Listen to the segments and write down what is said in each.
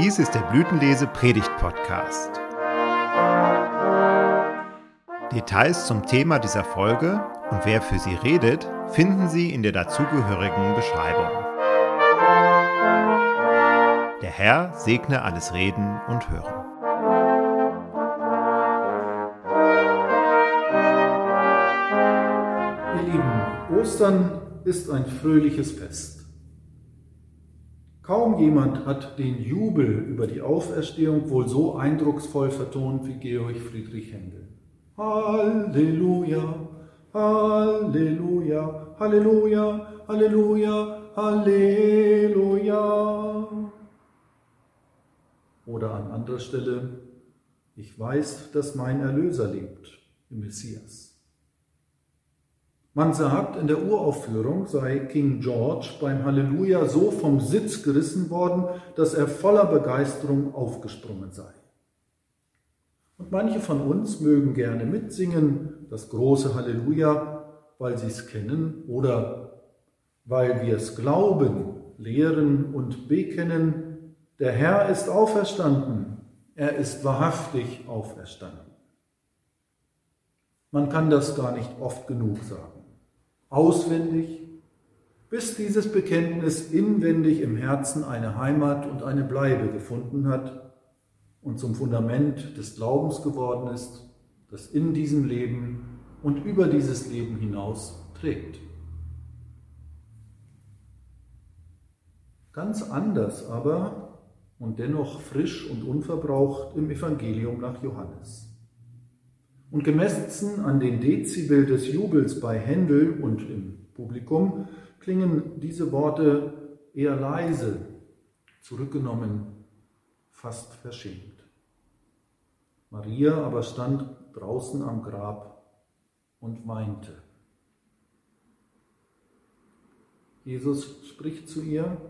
Dies ist der Blütenlese Predigt Podcast. Details zum Thema dieser Folge und wer für sie redet, finden Sie in der dazugehörigen Beschreibung. Der Herr segne alles Reden und Hören. Ihr Lieben, Ostern ist ein fröhliches Fest. Kaum jemand hat den Jubel über die Auferstehung wohl so eindrucksvoll vertont wie Georg Friedrich Händel. Halleluja, Halleluja, Halleluja, Halleluja, Halleluja. Oder an anderer Stelle, ich weiß, dass mein Erlöser lebt, im Messias. Man sagt, in der Uraufführung sei King George beim Halleluja so vom Sitz gerissen worden, dass er voller Begeisterung aufgesprungen sei. Und manche von uns mögen gerne mitsingen, das große Halleluja, weil sie es kennen oder weil wir es glauben, lehren und bekennen, der Herr ist auferstanden, er ist wahrhaftig auferstanden. Man kann das gar nicht oft genug sagen auswendig, bis dieses Bekenntnis inwendig im Herzen eine Heimat und eine Bleibe gefunden hat und zum Fundament des Glaubens geworden ist, das in diesem Leben und über dieses Leben hinaus trägt. Ganz anders aber und dennoch frisch und unverbraucht im Evangelium nach Johannes. Und gemessen an den Dezibel des Jubels bei Händel und im Publikum klingen diese Worte eher leise, zurückgenommen, fast verschämt. Maria aber stand draußen am Grab und weinte. Jesus spricht zu ihr,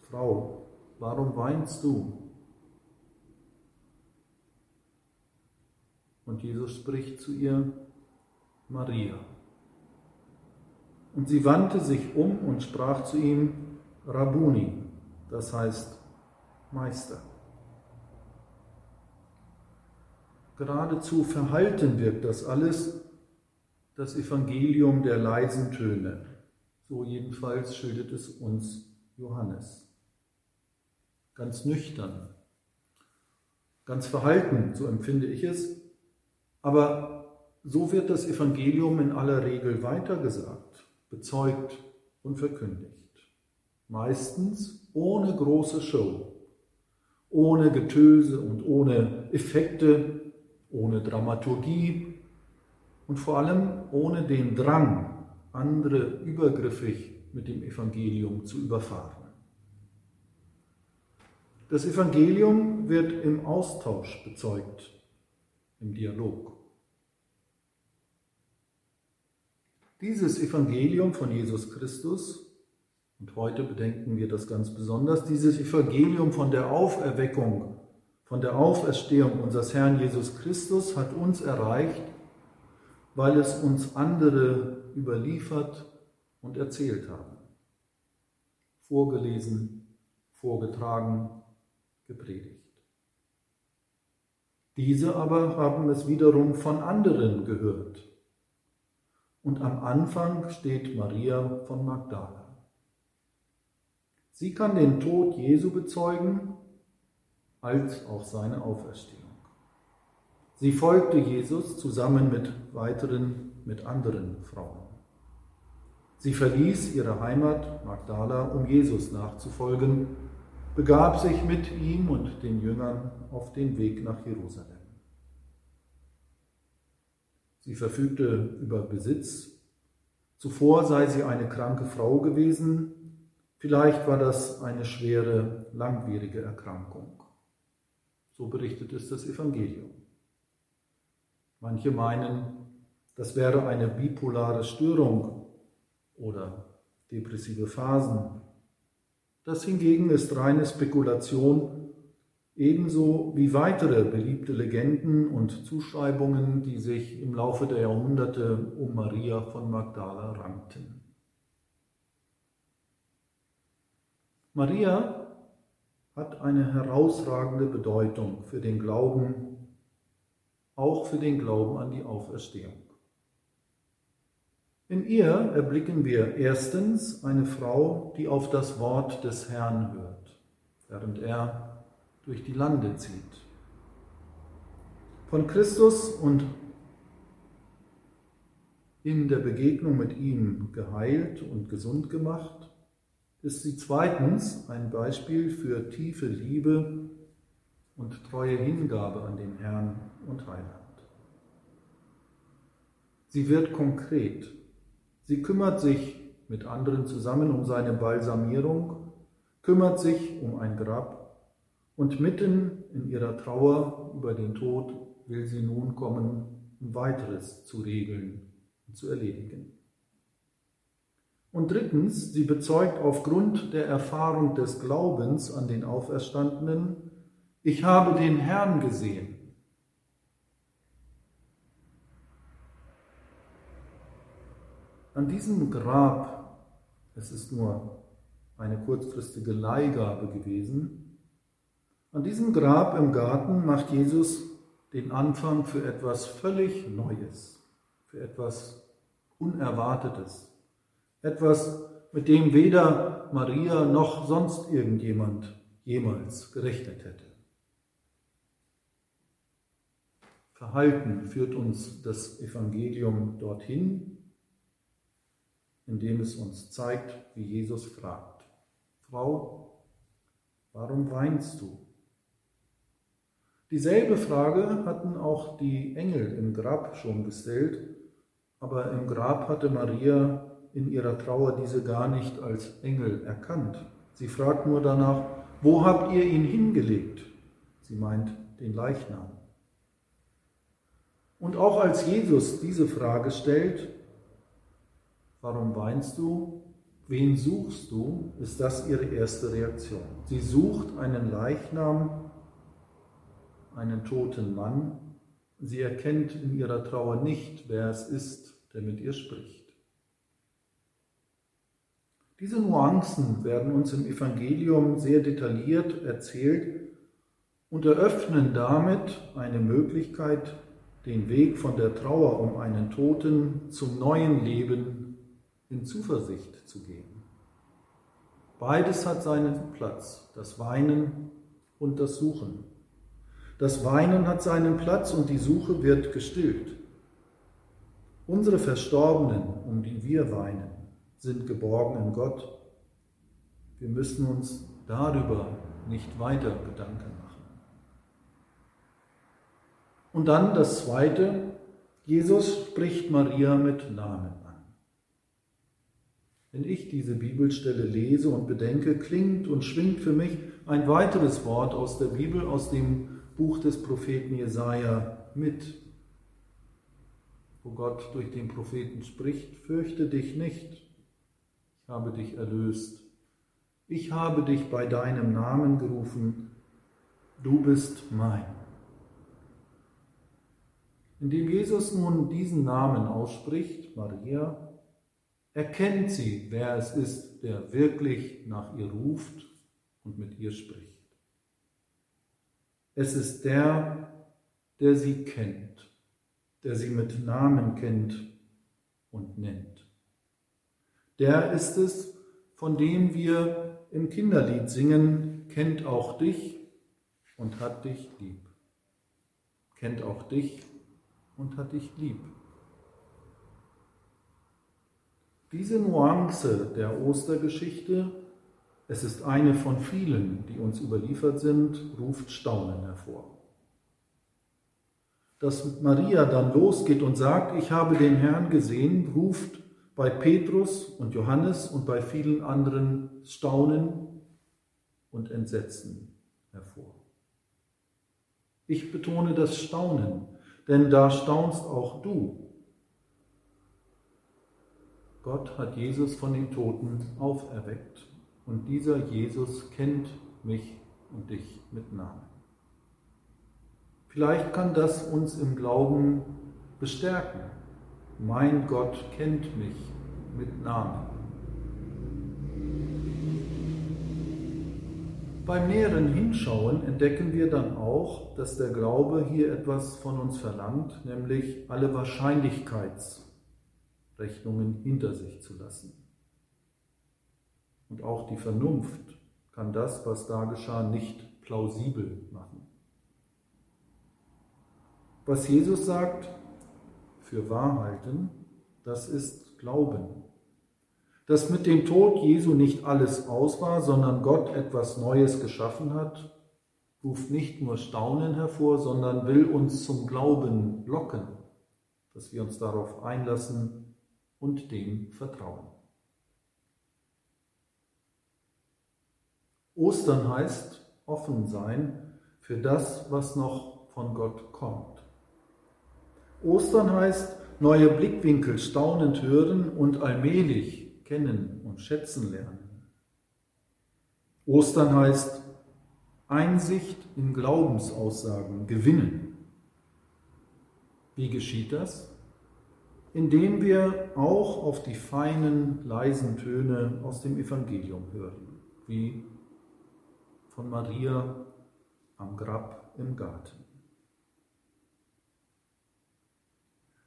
Frau, warum weinst du? Und Jesus spricht zu ihr, Maria. Und sie wandte sich um und sprach zu ihm, Rabuni, das heißt Meister. Geradezu verhalten wirkt das alles das Evangelium der leisen Töne. So jedenfalls schildert es uns Johannes. Ganz nüchtern, ganz verhalten, so empfinde ich es, aber so wird das Evangelium in aller Regel weitergesagt, bezeugt und verkündigt. Meistens ohne große Show, ohne Getöse und ohne Effekte, ohne Dramaturgie und vor allem ohne den Drang, andere übergriffig mit dem Evangelium zu überfahren. Das Evangelium wird im Austausch bezeugt im Dialog. Dieses Evangelium von Jesus Christus, und heute bedenken wir das ganz besonders, dieses Evangelium von der Auferweckung, von der Auferstehung unseres Herrn Jesus Christus hat uns erreicht, weil es uns andere überliefert und erzählt haben. Vorgelesen, vorgetragen, gepredigt. Diese aber haben es wiederum von anderen gehört. Und am Anfang steht Maria von Magdala. Sie kann den Tod Jesu bezeugen, als auch seine Auferstehung. Sie folgte Jesus zusammen mit weiteren, mit anderen Frauen. Sie verließ ihre Heimat Magdala, um Jesus nachzufolgen begab sich mit ihm und den Jüngern auf den Weg nach Jerusalem. Sie verfügte über Besitz. Zuvor sei sie eine kranke Frau gewesen. Vielleicht war das eine schwere, langwierige Erkrankung. So berichtet es das Evangelium. Manche meinen, das wäre eine bipolare Störung oder depressive Phasen das hingegen ist reine Spekulation, ebenso wie weitere beliebte Legenden und Zuschreibungen, die sich im Laufe der Jahrhunderte um Maria von Magdala rankten. hat eine herausragende Bedeutung für den Glauben, auch für den Glauben an die Auferstehung. In ihr erblicken wir erstens eine Frau, die auf das Wort des Herrn hört, während er durch die Lande zieht. Von Christus und in der Begegnung mit ihm geheilt und gesund gemacht, ist sie zweitens ein Beispiel für tiefe Liebe und treue Hingabe an den Herrn und Heiland. Sie wird konkret Sie kümmert sich mit anderen zusammen um seine Balsamierung, kümmert sich um ein Grab und mitten in ihrer Trauer über den Tod will sie nun kommen, um weiteres zu regeln und zu erledigen. Und drittens, sie bezeugt aufgrund der Erfahrung des Glaubens an den Auferstandenen, ich habe den Herrn gesehen. An diesem Grab, es ist nur eine kurzfristige Leihgabe gewesen, an diesem Grab im Garten macht Jesus den Anfang für etwas völlig Neues, für etwas Unerwartetes, etwas, mit dem weder Maria noch sonst irgendjemand jemals gerechnet hätte. Verhalten führt uns das Evangelium dorthin, indem es uns zeigt, wie Jesus fragt, Frau, warum weinst du? Dieselbe Frage hatten auch die Engel im Grab schon gestellt, aber im Grab hatte Maria in ihrer Trauer diese gar nicht als Engel erkannt. Sie fragt nur danach, wo habt ihr ihn hingelegt? Sie meint den Leichnam. Und auch als Jesus diese Frage stellt, Warum weinst du? Wen suchst du? Ist das ihre erste Reaktion. Sie sucht einen Leichnam, einen toten Mann. Sie erkennt in ihrer Trauer nicht, wer es ist, der mit ihr spricht. Diese Nuancen werden uns im Evangelium sehr detailliert erzählt und eröffnen damit eine Möglichkeit, den Weg von der Trauer um einen Toten zum neuen Leben in Zuversicht zu gehen. Beides hat seinen Platz, das Weinen und das Suchen. Das Weinen hat seinen Platz und die Suche wird gestillt. Unsere Verstorbenen, um die wir weinen, sind geborgen in Gott. Wir müssen uns darüber nicht weiter Gedanken machen. Und dann das Zweite, Jesus spricht Maria mit Namen. Wenn ich diese Bibelstelle lese und bedenke, klingt und schwingt für mich ein weiteres Wort aus der Bibel, aus dem Buch des Propheten Jesaja mit, wo Gott durch den Propheten spricht: Fürchte dich nicht, ich habe dich erlöst. Ich habe dich bei deinem Namen gerufen, du bist mein. Indem Jesus nun diesen Namen ausspricht, Maria, erkennt sie, wer es ist, der wirklich nach ihr ruft und mit ihr spricht. Es ist der, der sie kennt, der sie mit Namen kennt und nennt. Der ist es, von dem wir im Kinderlied singen, kennt auch dich und hat dich lieb. Kennt auch dich und hat dich lieb. Diese Nuance der Ostergeschichte, es ist eine von vielen, die uns überliefert sind, ruft Staunen hervor. Dass Maria dann losgeht und sagt, ich habe den Herrn gesehen, ruft bei Petrus und Johannes und bei vielen anderen Staunen und Entsetzen hervor. Ich betone das Staunen, denn da staunst auch du, Gott hat Jesus von den Toten auferweckt und dieser Jesus kennt mich und dich mit Namen. Vielleicht kann das uns im Glauben bestärken. Mein Gott kennt mich mit Namen. beim näheren Hinschauen entdecken wir dann auch, dass der Glaube hier etwas von uns verlangt, nämlich alle Wahrscheinlichkeitsrechnungen hinter sich zu lassen. Und auch die Vernunft kann das, was da geschah, nicht plausibel machen. Was Jesus sagt, für wahr halten, das ist Glauben. Dass mit dem Tod Jesu nicht alles aus war, sondern Gott etwas Neues geschaffen hat, ruft nicht nur Staunen hervor, sondern will uns zum Glauben locken, dass wir uns darauf einlassen und dem vertrauen. Ostern heißt offen sein für das, was noch von Gott kommt. Ostern heißt neue Blickwinkel staunend hören und allmählich kennen und schätzen lernen. Ostern heißt Einsicht in Glaubensaussagen gewinnen. Wie geschieht das? Indem wir auch auf die feinen, leisen Töne aus dem Evangelium hören, wie von Maria am Grab im Garten.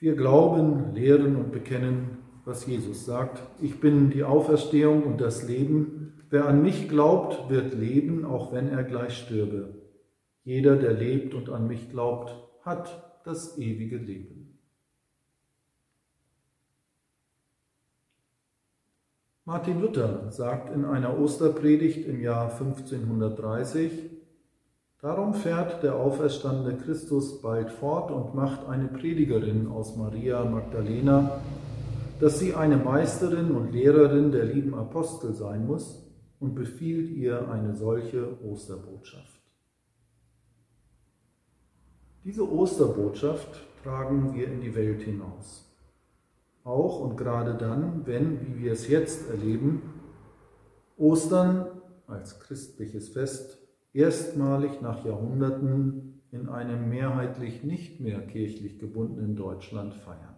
Wir glauben, lehren und bekennen, was Jesus sagt. Ich bin die Auferstehung und das Leben. Wer an mich glaubt, wird leben, auch wenn er gleich stürbe. Jeder, der lebt und an mich glaubt, hat das ewige Leben. Martin Luther sagt in einer Osterpredigt im Jahr 1530, Darum fährt der auferstandene Christus bald fort und macht eine Predigerin aus Maria Magdalena, dass sie eine Meisterin und Lehrerin der lieben Apostel sein muss und befiehlt ihr eine solche Osterbotschaft. Diese Osterbotschaft tragen wir in die Welt hinaus. Auch und gerade dann, wenn, wie wir es jetzt erleben, Ostern als christliches Fest erstmalig nach Jahrhunderten in einem mehrheitlich nicht mehr kirchlich gebundenen Deutschland feiern.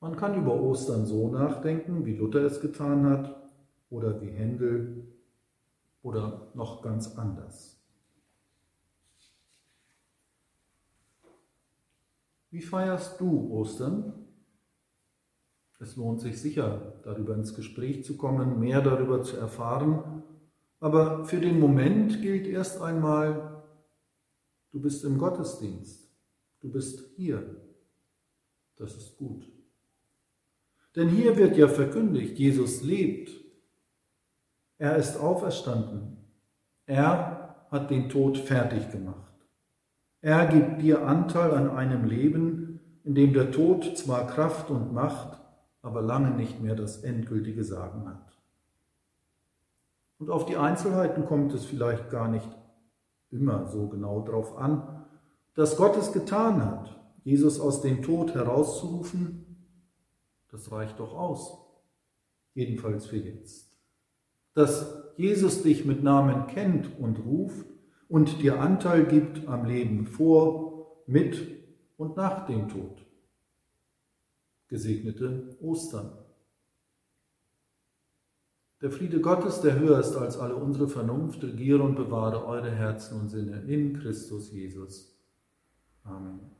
Man kann über Ostern so nachdenken, wie Luther es getan hat, oder wie Händel, oder noch ganz anders. Wie feierst du Ostern? Es lohnt sich sicher, darüber ins Gespräch zu kommen, mehr darüber zu erfahren. Aber für den Moment gilt erst einmal, du bist im Gottesdienst, du bist hier. Das ist gut. Denn hier wird ja verkündigt, Jesus lebt. Er ist auferstanden. Er hat den Tod fertig gemacht. Er gibt dir Anteil an einem Leben, in dem der Tod zwar Kraft und Macht, aber lange nicht mehr das endgültige Sagen hat. Und auf die Einzelheiten kommt es vielleicht gar nicht immer so genau drauf an, dass Gott es getan hat, Jesus aus dem Tod herauszurufen, das reicht doch aus, jedenfalls für jetzt. Dass Jesus dich mit Namen kennt und ruft, und dir Anteil gibt am Leben vor, mit und nach dem Tod. Gesegnete Ostern. Der Friede Gottes, der höher ist als alle unsere Vernunft, regiere und bewahre eure Herzen und Sinne in Christus Jesus. Amen.